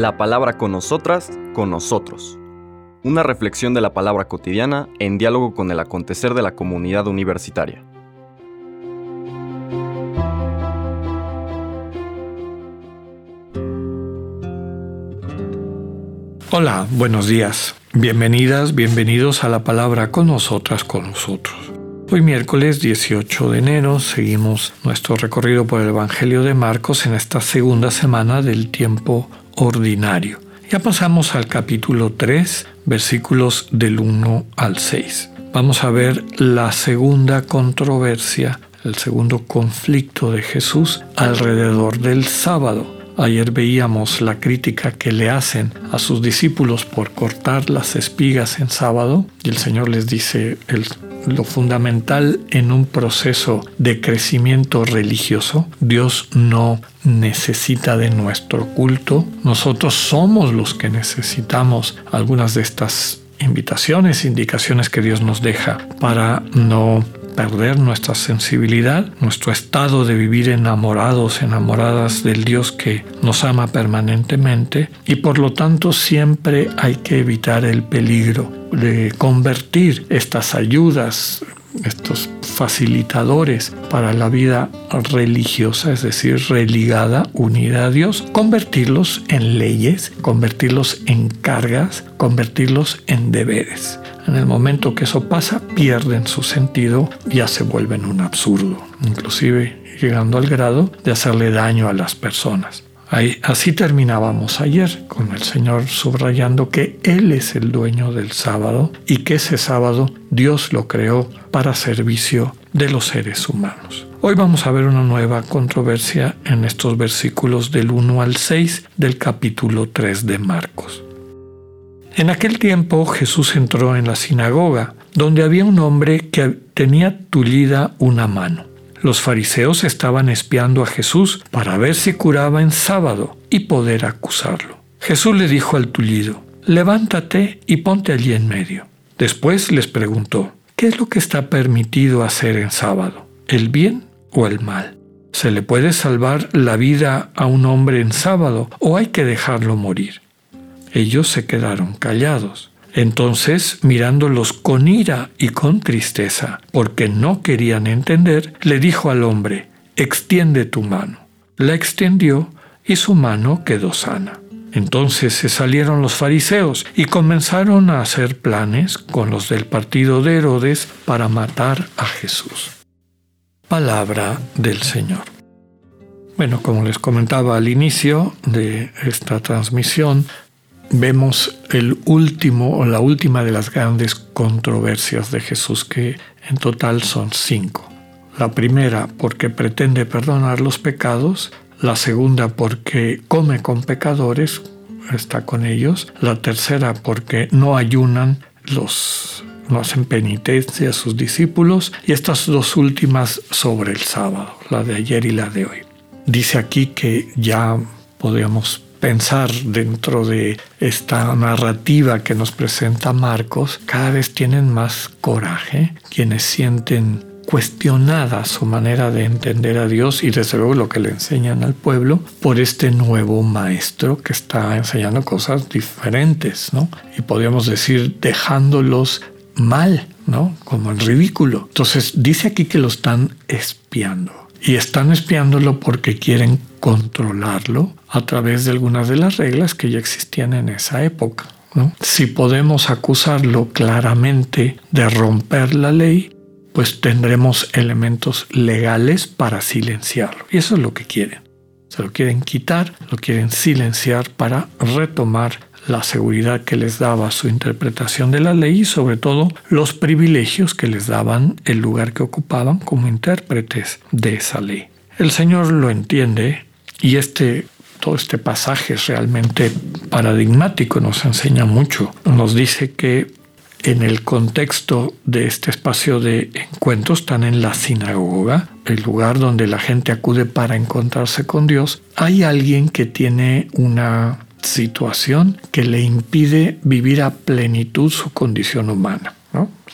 La palabra con nosotras, con nosotros. Una reflexión de la palabra cotidiana en diálogo con el acontecer de la comunidad universitaria. Hola, buenos días. Bienvenidas, bienvenidos a la palabra con nosotras, con nosotros. Hoy miércoles 18 de enero seguimos nuestro recorrido por el Evangelio de Marcos en esta segunda semana del tiempo ordinario. Ya pasamos al capítulo 3, versículos del 1 al 6. Vamos a ver la segunda controversia, el segundo conflicto de Jesús alrededor del sábado. Ayer veíamos la crítica que le hacen a sus discípulos por cortar las espigas en sábado y el Señor les dice lo fundamental en un proceso de crecimiento religioso. Dios no necesita de nuestro culto. Nosotros somos los que necesitamos algunas de estas invitaciones, indicaciones que Dios nos deja para no perder nuestra sensibilidad, nuestro estado de vivir enamorados, enamoradas del Dios que nos ama permanentemente y por lo tanto siempre hay que evitar el peligro de convertir estas ayudas estos facilitadores para la vida religiosa, es decir, religada, unida a Dios, convertirlos en leyes, convertirlos en cargas, convertirlos en deberes. En el momento que eso pasa, pierden su sentido, ya se vuelven un absurdo, inclusive llegando al grado de hacerle daño a las personas así terminábamos ayer con el Señor subrayando que Él es el dueño del sábado y que ese sábado Dios lo creó para servicio de los seres humanos. Hoy vamos a ver una nueva controversia en estos versículos del 1 al 6 del capítulo 3 de Marcos. En aquel tiempo Jesús entró en la sinagoga, donde había un hombre que tenía tullida una mano. Los fariseos estaban espiando a Jesús para ver si curaba en sábado y poder acusarlo. Jesús le dijo al tullido, levántate y ponte allí en medio. Después les preguntó, ¿qué es lo que está permitido hacer en sábado? ¿El bien o el mal? ¿Se le puede salvar la vida a un hombre en sábado o hay que dejarlo morir? Ellos se quedaron callados. Entonces, mirándolos con ira y con tristeza, porque no querían entender, le dijo al hombre, extiende tu mano. La extendió y su mano quedó sana. Entonces se salieron los fariseos y comenzaron a hacer planes con los del partido de Herodes para matar a Jesús. Palabra del Señor. Bueno, como les comentaba al inicio de esta transmisión, vemos el último o la última de las grandes controversias de Jesús, que en total son cinco. La primera porque pretende perdonar los pecados, la segunda porque come con pecadores, está con ellos, la tercera porque no ayunan los no hacen penitencia a sus discípulos y estas dos últimas sobre el sábado, la de ayer y la de hoy. Dice aquí que ya podríamos pensar dentro de esta narrativa que nos presenta Marcos, cada vez tienen más coraje quienes sienten cuestionada su manera de entender a Dios y desde luego lo que le enseñan al pueblo por este nuevo maestro que está enseñando cosas diferentes, ¿no? Y podríamos decir dejándolos mal, ¿no? Como en ridículo. Entonces dice aquí que lo están espiando y están espiándolo porque quieren controlarlo a través de algunas de las reglas que ya existían en esa época. Si podemos acusarlo claramente de romper la ley, pues tendremos elementos legales para silenciarlo. Y eso es lo que quieren. Se lo quieren quitar, lo quieren silenciar para retomar la seguridad que les daba su interpretación de la ley y sobre todo los privilegios que les daban el lugar que ocupaban como intérpretes de esa ley. El Señor lo entiende y este todo este pasaje es realmente paradigmático, nos enseña mucho. Nos dice que en el contexto de este espacio de encuentro están en la sinagoga, el lugar donde la gente acude para encontrarse con Dios. Hay alguien que tiene una situación que le impide vivir a plenitud su condición humana,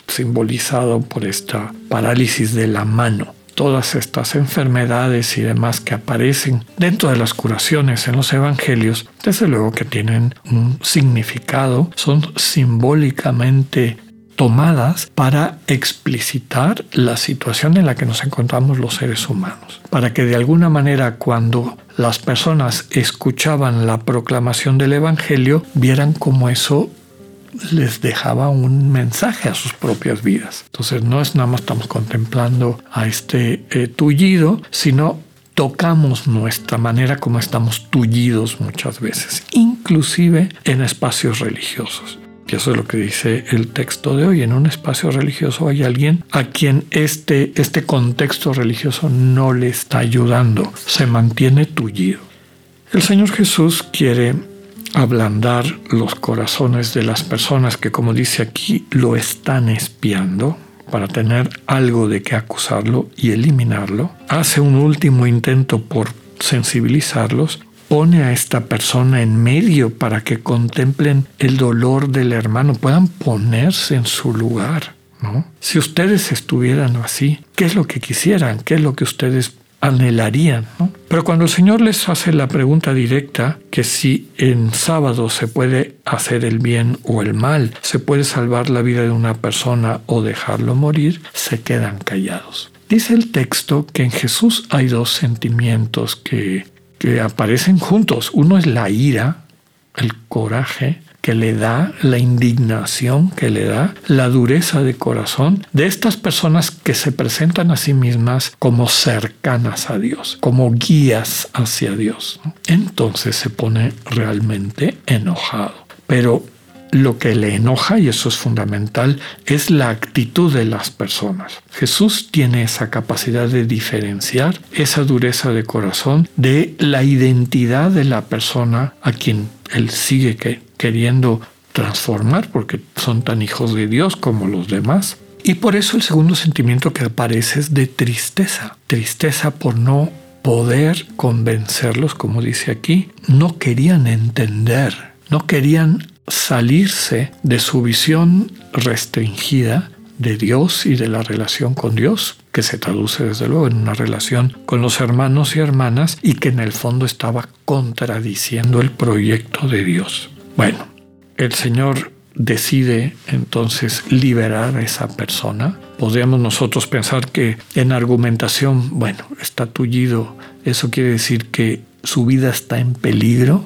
simbolizado por esta parálisis de la mano. todas estas enfermedades y demás que aparecen dentro de las curaciones en los evangelios, desde luego que tienen un significado, son simbólicamente tomadas para explicitar la situación en la que nos encontramos los seres humanos, para que de alguna manera cuando las personas escuchaban la proclamación del Evangelio vieran cómo eso les dejaba un mensaje a sus propias vidas. Entonces no es nada más estamos contemplando a este eh, tullido, sino tocamos nuestra manera como estamos tullidos muchas veces, inclusive en espacios religiosos. Y eso es lo que dice el texto de hoy. En un espacio religioso hay alguien a quien este, este contexto religioso no le está ayudando. Se mantiene tullido. El Señor Jesús quiere ablandar los corazones de las personas que, como dice aquí, lo están espiando para tener algo de qué acusarlo y eliminarlo. Hace un último intento por sensibilizarlos pone a esta persona en medio para que contemplen el dolor del hermano, puedan ponerse en su lugar. ¿no? Si ustedes estuvieran así, ¿qué es lo que quisieran? ¿Qué es lo que ustedes anhelarían? Pero cuando el Señor les hace la pregunta directa, que si en sábado se puede hacer el bien o el mal, se puede salvar la vida de una persona o dejarlo morir, se quedan callados. Dice el texto que en Jesús hay dos sentimientos que que aparecen juntos. Uno es la ira, el coraje que le da, la indignación que le da, la dureza de corazón de estas personas que se presentan a sí mismas como cercanas a Dios, como guías hacia Dios. Entonces se pone realmente enojado. Pero lo que le enoja, y eso es fundamental, es la actitud de las personas. Jesús tiene esa capacidad de diferenciar esa dureza de corazón de la identidad de la persona a quien él sigue queriendo transformar, porque son tan hijos de Dios como los demás. Y por eso el segundo sentimiento que aparece es de tristeza. Tristeza por no poder convencerlos, como dice aquí. No querían entender, no querían salirse de su visión restringida de Dios y de la relación con Dios, que se traduce desde luego en una relación con los hermanos y hermanas y que en el fondo estaba contradiciendo el proyecto de Dios. Bueno, el Señor decide entonces liberar a esa persona. Podríamos nosotros pensar que en argumentación, bueno, está tullido, eso quiere decir que su vida está en peligro,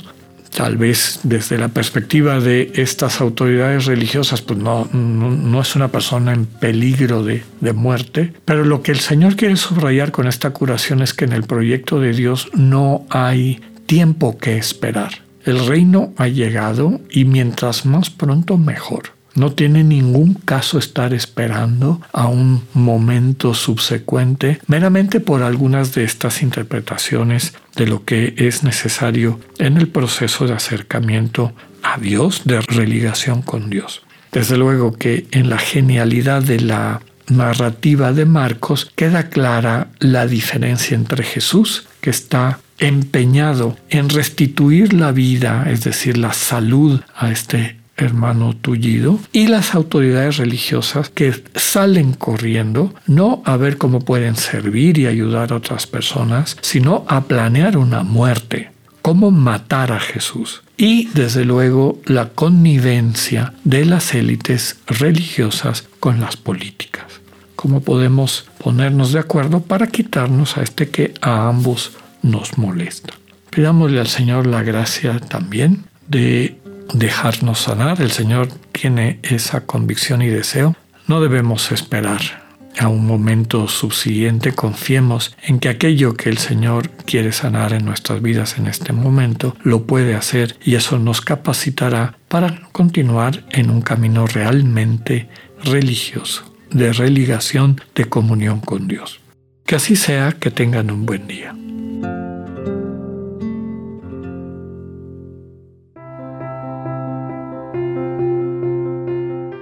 tal vez desde la perspectiva de estas autoridades religiosas, pues no, no, es una persona en peligro de, de, muerte, pero lo que el Señor quiere subrayar con esta curación es que en el proyecto de Dios no hay tiempo que esperar. El reino ha llegado y mientras más pronto mejor. No tiene ningún caso estar esperando a un momento subsecuente meramente por algunas de estas interpretaciones de lo que es necesario en el proceso de acercamiento a Dios, de religación con Dios. Desde luego que en la genialidad de la narrativa de Marcos queda clara la diferencia entre Jesús, que está empeñado en restituir la vida, es decir, la salud a este hermano tullido, y las autoridades religiosas que salen corriendo no a ver cómo pueden servir y ayudar a otras personas, sino a planear una muerte, cómo matar a Jesús. Y desde luego la connivencia de las élites religiosas con las políticas. ¿Cómo podemos ponernos de acuerdo para quitarnos a este que a ambos nos molesta? Pidámosle al Señor la gracia también de dejarnos sanar. El Señor tiene esa convicción y deseo. No debemos esperar a un momento subsiguiente. Confiemos en que aquello que el Señor quiere sanar en nuestras vidas en este momento lo puede hacer y eso nos capacitará para continuar en un camino realmente religioso, de religación, de comunión con Dios. Que así sea, que tengan un buen día.